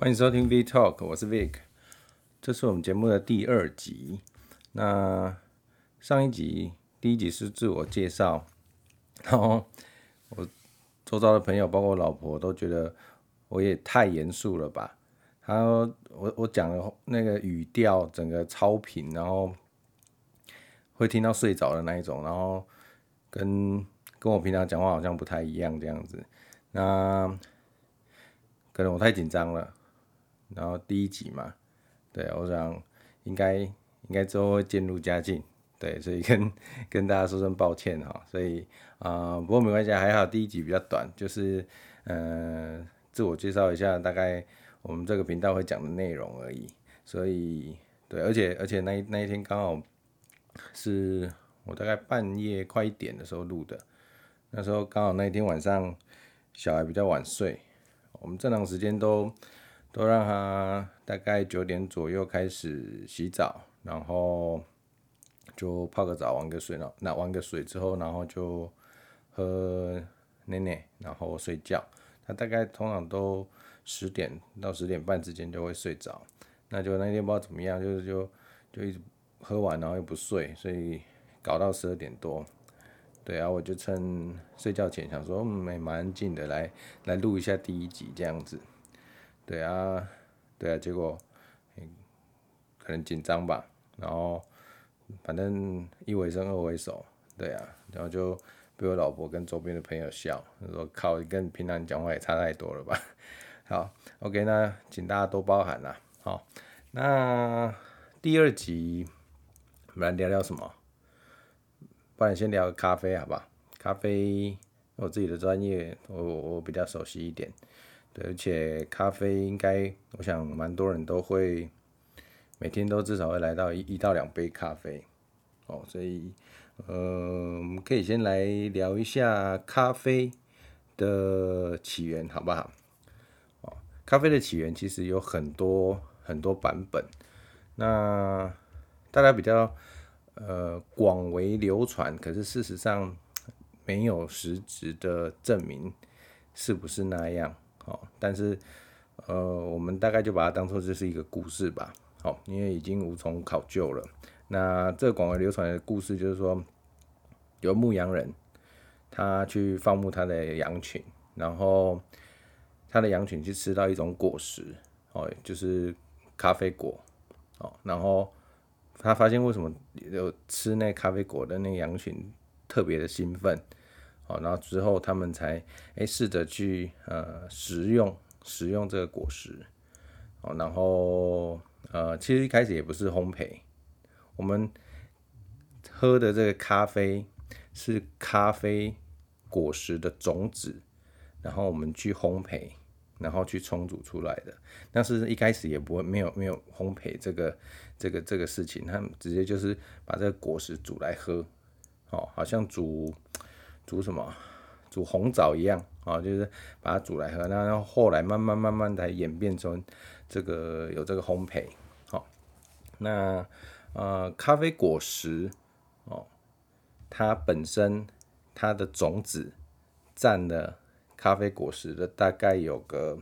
欢迎收听 V Talk，我是 Vic，这是我们节目的第二集。那上一集第一集是自我介绍，然后我周遭的朋友，包括我老婆，都觉得我也太严肃了吧。他说我我讲的那个语调整个超频，然后会听到睡着的那一种，然后跟跟我平常讲话好像不太一样这样子。那可能我太紧张了。然后第一集嘛，对，我想应该应该之后会渐入佳境，对，所以跟跟大家说声抱歉哈，所以啊、不过没关系，还好第一集比较短，就是呃自我介绍一下大概我们这个频道会讲的内容而已，所以对，而且而且那那一天刚好是我大概半夜快一点的时候录的，那时候刚好那一天晚上小孩比较晚睡，我们正常时间都。都让他大概九点左右开始洗澡，然后就泡个澡，玩个水，那玩个水之后，然后就喝奶奶，然后睡觉。他大概通常都十点到十点半之间就会睡着。那就那天不知道怎么样，就是就就一直喝完，然后又不睡，所以搞到十二点多。对啊，我就趁睡觉前想说，嗯，蛮安静的，来来录一下第一集这样子。对啊，对啊，结果可能紧张吧，然后反正一回生二回熟，对啊，然后就被我老婆跟周边的朋友笑，说靠，跟平常讲话也差太多了吧。好，OK，那请大家多包涵啦。好，那第二集我们来聊聊什么？不然先聊咖啡好不好？咖啡我自己的专业，我我比较熟悉一点。对，而且咖啡应该，我想蛮多人都会每天都至少会来到一一到两杯咖啡，哦，所以，呃，我们可以先来聊一下咖啡的起源，好不好？哦，咖啡的起源其实有很多很多版本，那大家比较呃广为流传，可是事实上没有实质的证明是不是那样。哦，但是，呃，我们大概就把它当做这是一个故事吧。好，因为已经无从考究了。那这个广为流传的故事就是说，有牧羊人，他去放牧他的羊群，然后他的羊群去吃到一种果实，哦，就是咖啡果。哦，然后他发现为什么有吃那咖啡果的那个羊群特别的兴奋。然后之后他们才诶试着去呃食用食用这个果实，哦，然后呃其实一开始也不是烘焙，我们喝的这个咖啡是咖啡果实的种子，然后我们去烘焙，然后去冲煮出来的。但是一开始也不会没有没有烘焙这个这个这个事情，他们直接就是把这个果实煮来喝，哦，好像煮。煮什么？煮红枣一样啊，就是把它煮来喝。然后后来慢慢慢慢的演变成这个有这个烘焙。好，那呃咖啡果实哦，它本身它的种子占了咖啡果实的大概有个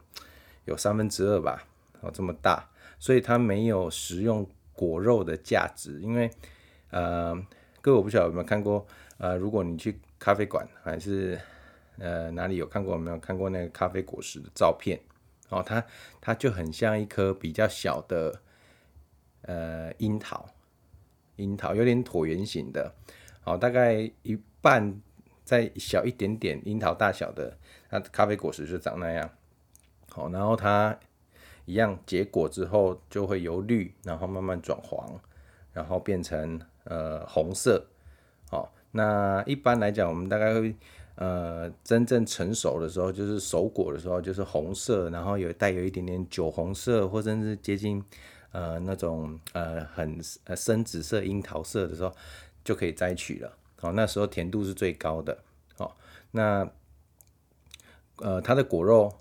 有三分之二吧，哦这么大，所以它没有食用果肉的价值。因为呃各位我不晓得有没有看过呃如果你去。咖啡馆还是呃哪里有看过？有没有看过那个咖啡果实的照片？哦，它它就很像一颗比较小的呃樱桃，樱桃有点椭圆形的，好，大概一半再小一点点，樱桃大小的，它咖啡果实就长那样。好，然后它一样结果之后就会由绿，然后慢慢转黄，然后变成呃红色，那一般来讲，我们大概会，呃，真正成熟的时候，就是熟果的时候，就是红色，然后有带有一点点酒红色，或者是接近，呃，那种呃很深紫色、樱桃色的时候，就可以摘取了。好，那时候甜度是最高的。好，那，呃，它的果肉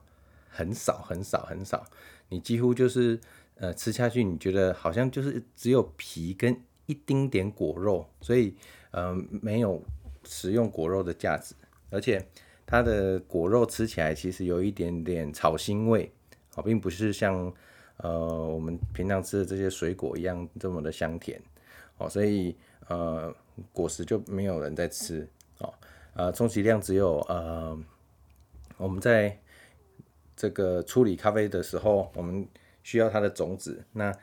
很少很少很少，你几乎就是呃吃下去，你觉得好像就是只有皮跟一丁点果肉，所以。呃，没有食用果肉的价值，而且它的果肉吃起来其实有一点点草腥味哦，并不是像呃我们平常吃的这些水果一样这么的香甜哦，所以呃果实就没有人在吃哦，呃充其量只有呃我们在这个处理咖啡的时候，我们需要它的种子，那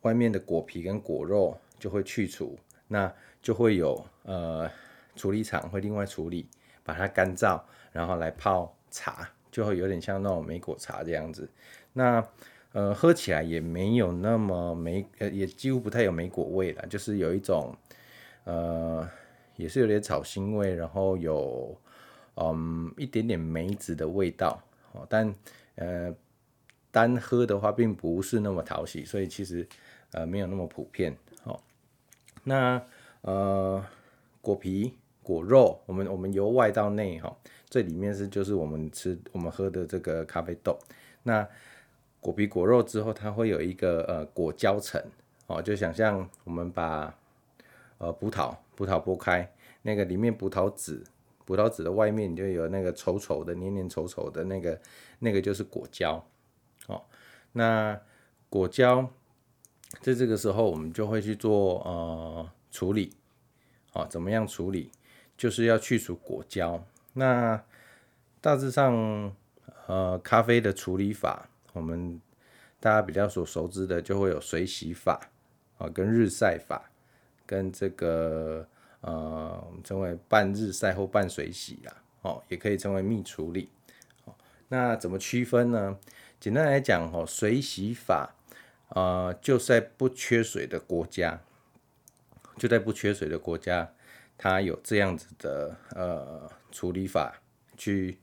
外面的果皮跟果肉就会去除，那就会有呃处理厂会另外处理，把它干燥，然后来泡茶，就会有点像那种莓果茶这样子。那呃喝起来也没有那么莓，呃也几乎不太有莓果味了，就是有一种呃也是有点草腥味，然后有嗯一点点梅子的味道。哦但呃，单喝的话并不是那么讨喜，所以其实呃没有那么普遍。哦，那呃果皮果肉，我们我们由外到内哈，这里面是就是我们吃我们喝的这个咖啡豆。那果皮果肉之后，它会有一个呃果胶层哦，就想象我们把呃葡萄葡萄剥开，那个里面葡萄籽。葡萄籽的外面就有那个稠稠的、黏黏稠稠的那个，那个就是果胶。哦，那果胶在这个时候我们就会去做呃处理。哦，怎么样处理？就是要去除果胶。那大致上呃咖啡的处理法，我们大家比较所熟知的就会有水洗法啊，跟日晒法，跟这个。呃，我们称为半日晒或半水洗啦，哦，也可以称为蜜处理。哦，那怎么区分呢？简单来讲，哦，水洗法，呃，就在不缺水的国家，就在不缺水的国家，它有这样子的呃处理法去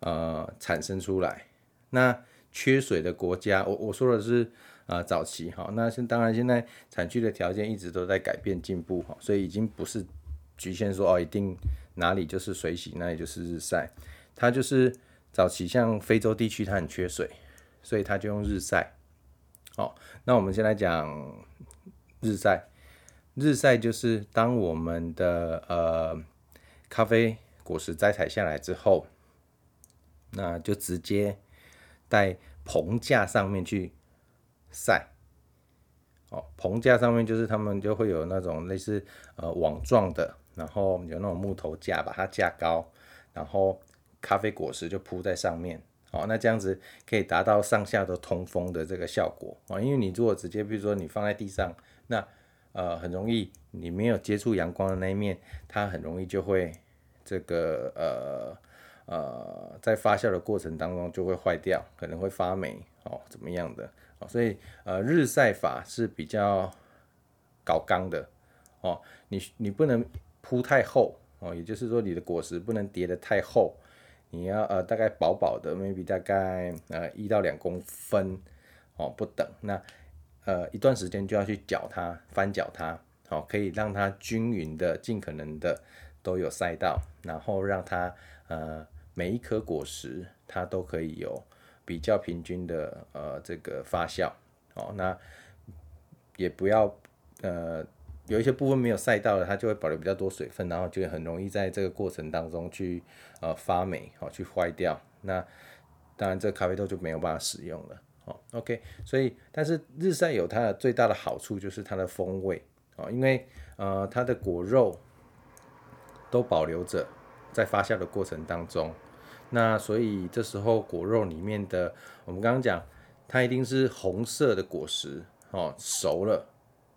呃产生出来。那缺水的国家，我我说的是啊，早期哈，那现当然现在产区的条件一直都在改变进步哈，所以已经不是。局限说哦，一定哪里就是水洗，哪里就是日晒。它就是早期像非洲地区，它很缺水，所以它就用日晒。好，那我们先来讲日晒。日晒就是当我们的呃咖啡果实摘采下来之后，那就直接在棚架上面去晒。哦，棚架上面就是他们就会有那种类似呃网状的。然后有那种木头架，把它架高，然后咖啡果实就铺在上面。哦，那这样子可以达到上下都通风的这个效果。哦，因为你如果直接，比如说你放在地上，那呃很容易你没有接触阳光的那一面，它很容易就会这个呃呃在发酵的过程当中就会坏掉，可能会发霉哦，怎么样的？哦，所以呃日晒法是比较搞刚的哦，你你不能。铺太厚哦，也就是说你的果实不能叠得太厚，你要呃大概薄薄的，maybe 大概呃一到两公分哦不等，那呃一段时间就要去搅它，翻搅它，好，可以让它均匀的，尽可能的都有晒到，然后让它呃每一颗果实它都可以有比较平均的呃这个发酵，哦，那也不要呃。有一些部分没有晒到的，它就会保留比较多水分，然后就很容易在这个过程当中去呃发霉，好、哦、去坏掉。那当然，这咖啡豆就没有办法使用了。哦，OK，所以但是日晒有它的最大的好处就是它的风味，哦，因为呃它的果肉都保留着在发酵的过程当中。那所以这时候果肉里面的，我们刚刚讲它一定是红色的果实，哦，熟了，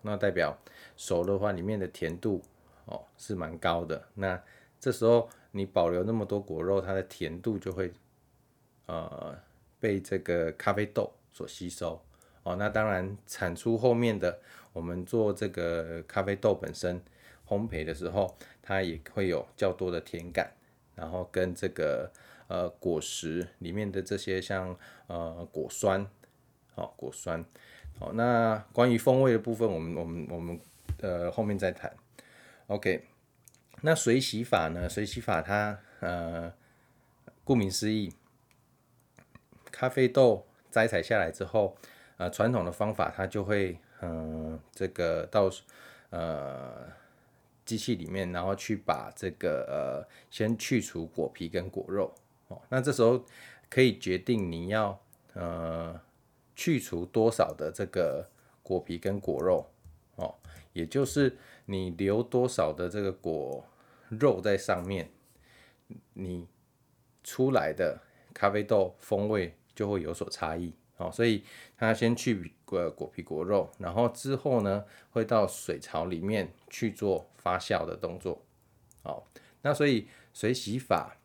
那代表。熟的话，里面的甜度哦是蛮高的。那这时候你保留那么多果肉，它的甜度就会呃被这个咖啡豆所吸收哦。那当然产出后面的，我们做这个咖啡豆本身烘焙的时候，它也会有较多的甜感，然后跟这个呃果实里面的这些像呃果酸哦果酸哦。那关于风味的部分，我们我们我们。呃，后面再谈。OK，那水洗法呢？水洗法它呃，顾名思义，咖啡豆摘采下来之后，呃，传统的方法它就会嗯、这个到呃机器里面，然后去把这个呃先去除果皮跟果肉哦。那这时候可以决定你要呃去除多少的这个果皮跟果肉哦，也就是你留多少的这个果肉在上面，你出来的咖啡豆风味就会有所差异哦。所以它先去果果皮果肉，然后之后呢会到水槽里面去做发酵的动作。哦，那所以水洗法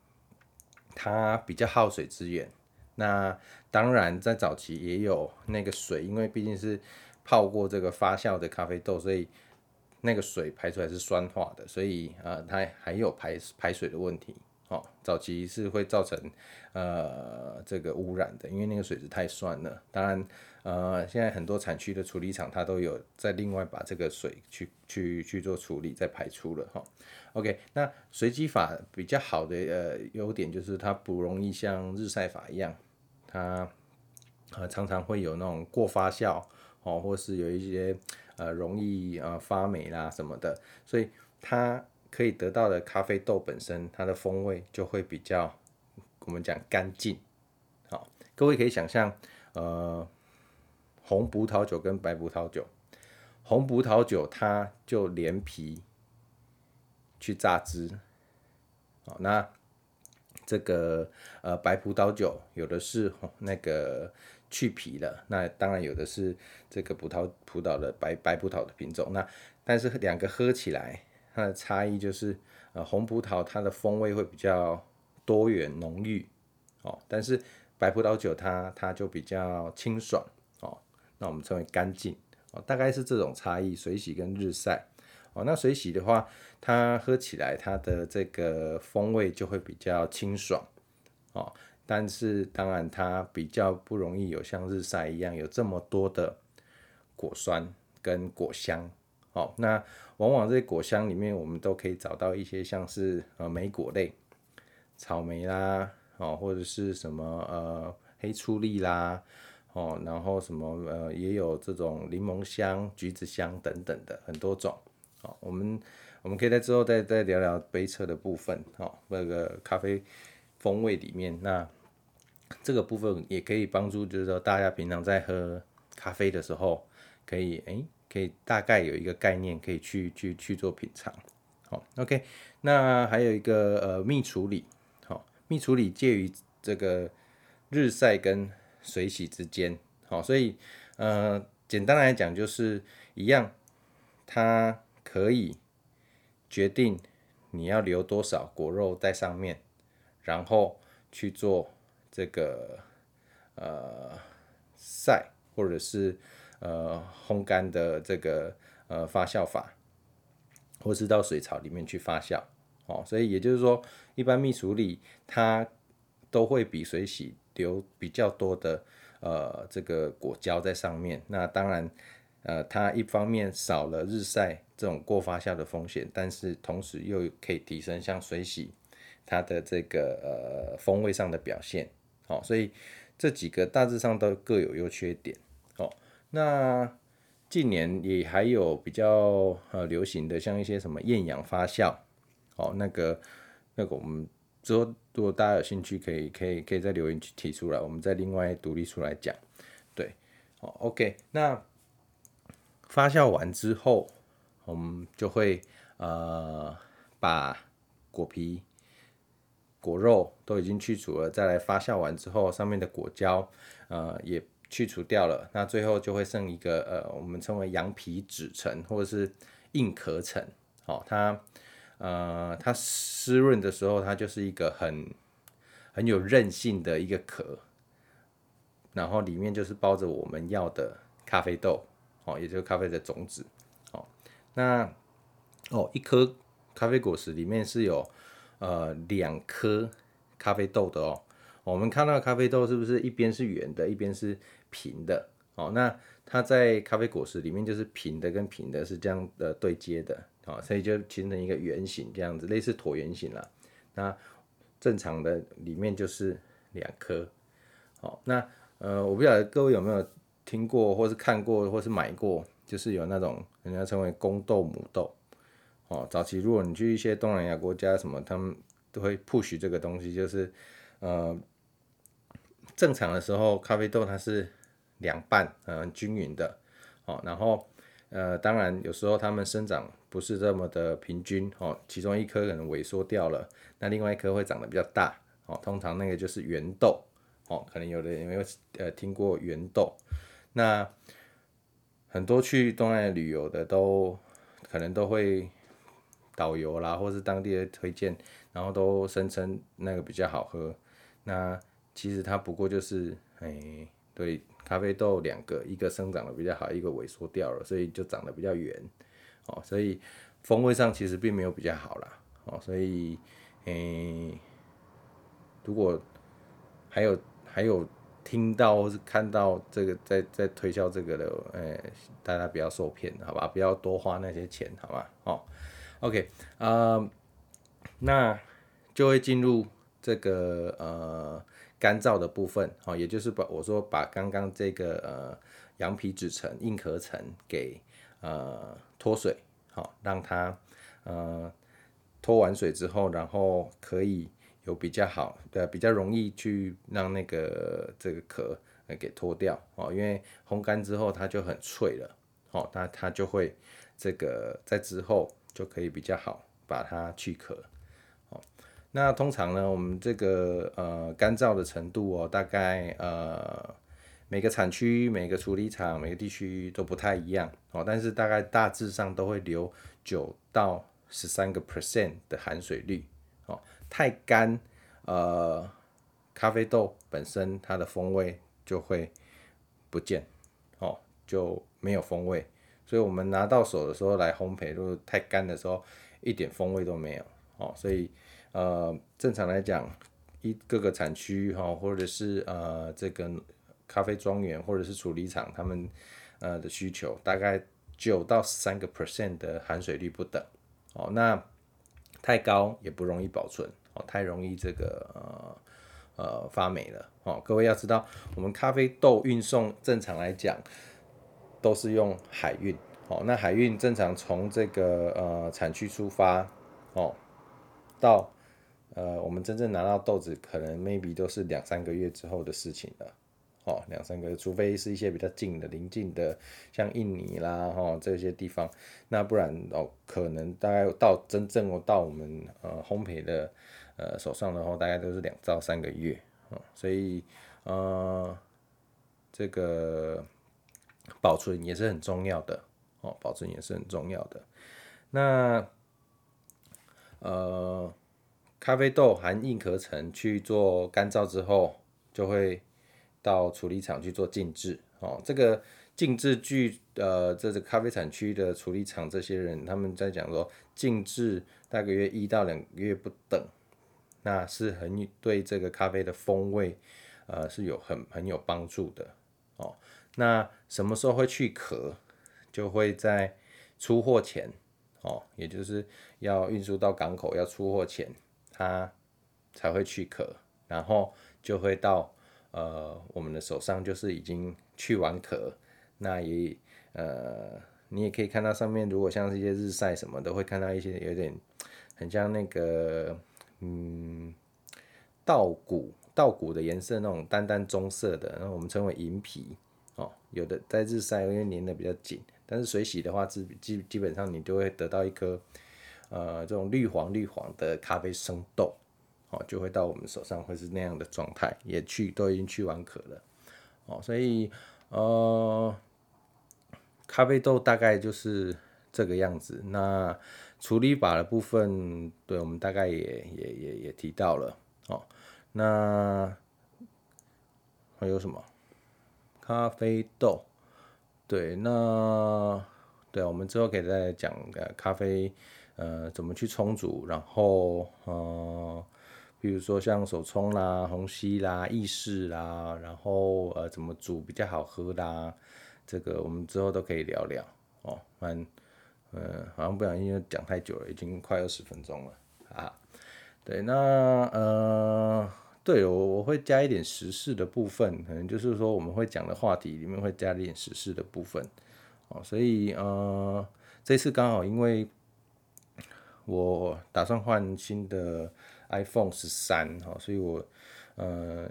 它比较耗水资源。那当然在早期也有那个水，因为毕竟是泡过这个发酵的咖啡豆，所以那个水排出来是酸化的，所以呃它还有排排水的问题。早期是会造成呃这个污染的，因为那个水质太酸了。当然，呃，现在很多产区的处理厂它都有在另外把这个水去去去做处理，再排出了哈。OK，那随机法比较好的呃优点就是它不容易像日晒法一样，它呃常常会有那种过发酵哦，或是有一些呃容易呃发霉啦什么的，所以它。可以得到的咖啡豆本身，它的风味就会比较，我们讲干净。好，各位可以想象，呃，红葡萄酒跟白葡萄酒，红葡萄酒它就连皮去榨汁，好，那这个呃白葡萄酒有的是那个去皮的，那当然有的是这个葡萄葡萄的白白葡萄的品种，那但是两个喝起来。它的差异就是，呃，红葡萄它的风味会比较多元浓郁，哦，但是白葡萄酒它它就比较清爽，哦，那我们称为干净，哦，大概是这种差异，水洗跟日晒，哦，那水洗的话，它喝起来它的这个风味就会比较清爽，哦，但是当然它比较不容易有像日晒一样有这么多的果酸跟果香。好，那往往这些果香里面，我们都可以找到一些像是呃莓果类，草莓啦，哦或者是什么呃黑醋栗啦，哦然后什么呃也有这种柠檬香、橘子香等等的很多种。好，我们我们可以在之后再再聊聊杯测的部分，哦那个咖啡风味里面，那这个部分也可以帮助，就是说大家平常在喝咖啡的时候，可以哎。诶可以大概有一个概念，可以去去去做品尝。好，OK，那还有一个呃蜜处理，好，蜜处理介于这个日晒跟水洗之间，好，所以呃简单来讲就是一样，它可以决定你要留多少果肉在上面，然后去做这个呃晒或者是。呃，烘干的这个呃发酵法，或是到水槽里面去发酵，哦，所以也就是说，一般蜜处理它都会比水洗留比较多的呃这个果胶在上面。那当然，呃，它一方面少了日晒这种过发酵的风险，但是同时又可以提升像水洗它的这个呃风味上的表现，哦，所以这几个大致上都各有优缺点。那近年也还有比较呃流行的，像一些什么厌氧发酵，哦，那个那个我们之后如果大家有兴趣，可以可以可以在留言区提出来，我们再另外独立出来讲。对，哦，OK，那发酵完之后，我们就会呃把果皮、果肉都已经去除了，再来发酵完之后，上面的果胶呃也。去除掉了，那最后就会剩一个呃，我们称为羊皮纸层或者是硬壳层。哦，它呃它湿润的时候，它就是一个很很有韧性的一个壳，然后里面就是包着我们要的咖啡豆，哦，也就是咖啡的种子。哦，那哦一颗咖啡果实里面是有呃两颗咖啡豆的哦。我们看到咖啡豆是不是一边是圆的，一边是平的？哦，那它在咖啡果实里面就是平的跟平的是这样的对接的，哦，所以就形成一个圆形这样子，类似椭圆形啦。那正常的里面就是两颗。好，那呃，我不晓得各位有没有听过，或是看过，或是买过，就是有那种人家称为公豆母豆。哦，早期如果你去一些东南亚国家什么，他们都会 push 这个东西，就是呃。正常的时候，咖啡豆它是两半，嗯，均匀的，哦，然后呃，当然有时候它们生长不是这么的平均，哦，其中一颗可能萎缩掉了，那另外一颗会长得比较大，哦，通常那个就是圆豆，哦，可能有的人有没有呃听过圆豆？那很多去东南亚旅游的都可能都会。导游啦，或是当地的推荐，然后都声称那个比较好喝。那其实它不过就是，哎、对，咖啡豆两个，一个生长的比较好，一个萎缩掉了，所以就长得比较圆。哦，所以风味上其实并没有比较好啦。哦，所以，诶、如果还有还有听到或是看到这个在在推销这个的，诶、大家不要受骗，好吧？不要多花那些钱，好吧？哦。OK，啊、那就会进入这个呃干燥的部分，好，也就是把我说把刚刚这个呃羊皮纸层、硬壳层给呃脱水，好，让它呃脱完水之后，然后可以有比较好的、比较容易去让那个这个壳给脱掉，哦，因为烘干之后它就很脆了，哦，那它就会这个在之后。就可以比较好把它去壳，那通常呢，我们这个呃干燥的程度哦，大概呃每个产区、每个处理厂、每个地区都不太一样哦，但是大概大致上都会留九到十三个 percent 的含水率哦，太干呃咖啡豆本身它的风味就会不见哦，就没有风味。所以我们拿到手的时候来烘焙，如果太干的时候，一点风味都没有哦。所以呃，正常来讲，一各个产区哈，或者是呃这个咖啡庄园或者是处理厂，他们呃的需求大概九到三个 percent 的含水率不等哦。那太高也不容易保存哦，太容易这个呃呃发霉了哦。各位要知道，我们咖啡豆运送正常来讲。都是用海运，哦，那海运正常从这个呃产区出发，哦，到呃我们真正拿到豆子，可能 maybe 都是两三个月之后的事情了，哦，两三个月，除非是一些比较近的邻近的，像印尼啦，哦这些地方，那不然哦，可能大概到真正哦到我们呃烘焙的呃手上的话，大概都是两到三个月，哦，所以呃这个。保存也是很重要的哦，保存也是很重要的。那呃，咖啡豆含硬壳层去做干燥之后，就会到处理厂去做静置哦。这个静置据呃，这个咖啡产区的处理厂这些人他们在讲说，静置大约一到两个月不等，那是很对这个咖啡的风味呃是有很很有帮助的哦。那什么时候会去壳？就会在出货前，哦，也就是要运输到港口要出货前，它才会去壳，然后就会到呃我们的手上，就是已经去完壳。那也呃，你也可以看到上面，如果像是一些日晒什么的，会看到一些有点很像那个嗯稻谷稻谷的颜色那种淡淡棕色的，然后我们称为银皮。哦，有的在日晒，因为粘的比较紧，但是水洗的话，基基基本上你就会得到一颗，呃，这种绿黄绿黄的咖啡生豆，哦，就会到我们手上会是那样的状态，也去都已经去完壳了，哦，所以呃，咖啡豆大概就是这个样子。那处理法的部分，对我们大概也也也也提到了，哦，那还有什么？咖啡豆，对，那对，我们之后可以再讲个咖啡，呃，怎么去冲煮，然后呃，比如说像手冲啦、虹吸啦、意式啦，然后呃，怎么煮比较好喝啦，这个我们之后都可以聊聊哦。反正，呃，好像不小心讲太久了，已经快二十分钟了啊。对，那呃。对，我我会加一点时事的部分，可能就是说我们会讲的话题里面会加一点时事的部分，哦，所以呃，这次刚好因为我打算换新的 iPhone 十三，哈，所以我呃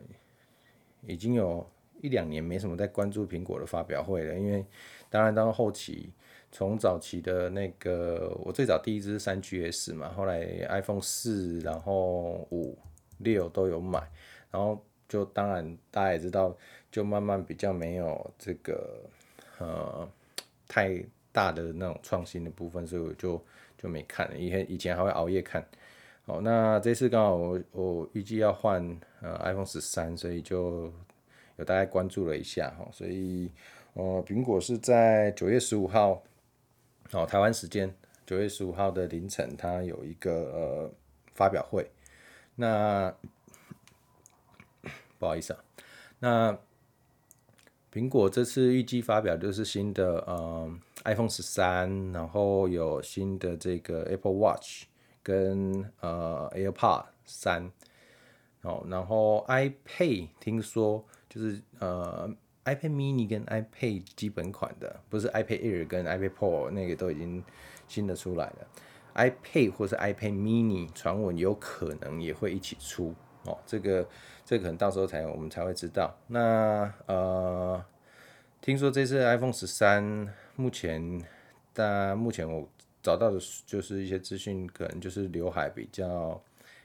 已经有一两年没什么在关注苹果的发表会了，因为当然到后期，从早期的那个我最早第一支是三 GS 嘛，后来 iPhone 四，然后五六都有买，然后就当然大家也知道，就慢慢比较没有这个呃太大的那种创新的部分，所以我就就没看了，以前以前还会熬夜看。好，那这次刚好我我预计要换呃 iPhone 十三，所以就有大概关注了一下哈，所以呃苹果是在九月十五号，哦台湾时间九月十五号的凌晨，它有一个呃发表会，那不好意思啊，那苹果这次预计发表就是新的呃 iPhone 十三，然后有新的这个 Apple Watch。跟呃 AirPod 三，哦，然后 iPad 听说就是呃 iPad mini 跟 iPad 基本款的，不是 iPad Air 跟 iPad Pro 那个都已经新的出来了，iPad 或是 iPad mini 传闻有可能也会一起出哦，这个这个可能到时候才我们才会知道。那呃，听说这次 iPhone 十三目前，但目前我。找到的就是一些资讯，可能就是刘海比较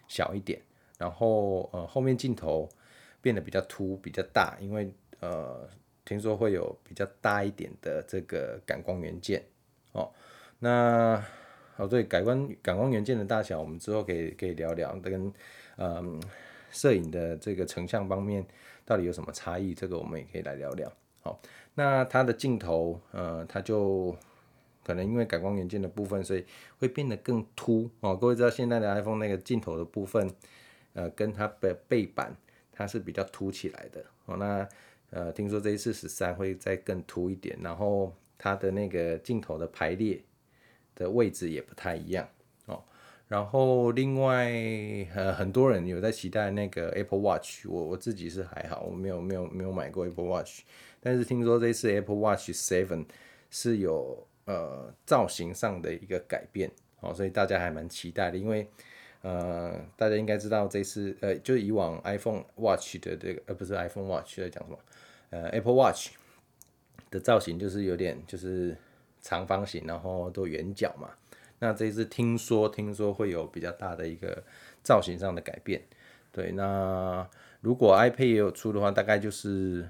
小一点，然后呃后面镜头变得比较凸比较大，因为呃听说会有比较大一点的这个感光元件哦。那哦对，感光感光元件的大小，我们之后可以可以聊聊，跟嗯摄影的这个成像方面到底有什么差异，这个我们也可以来聊聊。好，那它的镜头呃它就。可能因为感光元件的部分，所以会变得更凸哦。各位知道现在的 iPhone 那个镜头的部分，呃，跟它的背板它是比较凸起来的哦。那呃，听说这一次十三会再更凸一点，然后它的那个镜头的排列的位置也不太一样哦。然后另外呃，很多人有在期待那个 Apple Watch，我我自己是还好，我没有没有没有买过 Apple Watch，但是听说这次 Apple Watch Seven 是有。呃，造型上的一个改变，哦，所以大家还蛮期待的，因为呃，大家应该知道这次呃，就以往 iPhone Watch 的这个，呃，不是 iPhone Watch 在讲什么，呃，Apple Watch 的造型就是有点就是长方形，然后都圆角嘛。那这一次听说听说会有比较大的一个造型上的改变，对。那如果 iPad 也有出的话，大概就是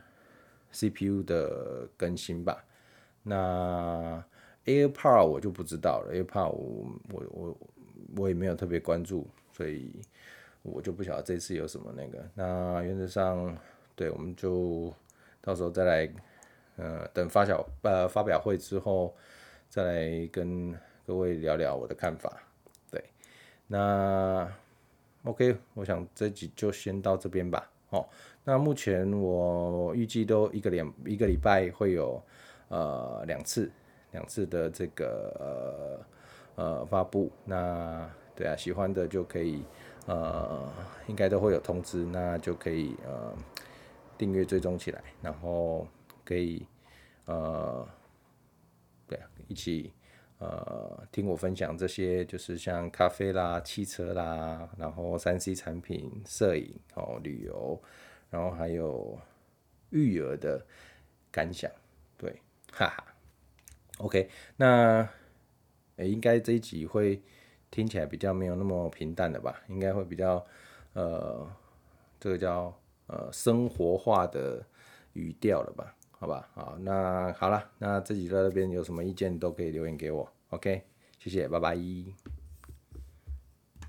CPU 的更新吧。那 AirPod 我就不知道了，AirPod 我我我我也没有特别关注，所以我就不晓得这次有什么那个。那原则上，对，我们就到时候再来，呃，等发小呃发表会之后，再来跟各位聊聊我的看法。对，那 OK，我想这集就先到这边吧。哦，那目前我预计都一个两一个礼拜会有呃两次。两次的这个呃呃发布，那对啊，喜欢的就可以呃，应该都会有通知，那就可以呃订阅追踪起来，然后可以呃对啊，一起呃听我分享这些，就是像咖啡啦、汽车啦，然后三 C 产品、摄影哦、旅游，然后还有育儿的感想，对，哈哈。OK，那、应该这一集会听起来比较没有那么平淡的吧？应该会比较呃，这个叫呃生活化的语调了吧？好吧，好，那好了，那自己在这边有什么意见都可以留言给我。OK，谢谢，拜拜。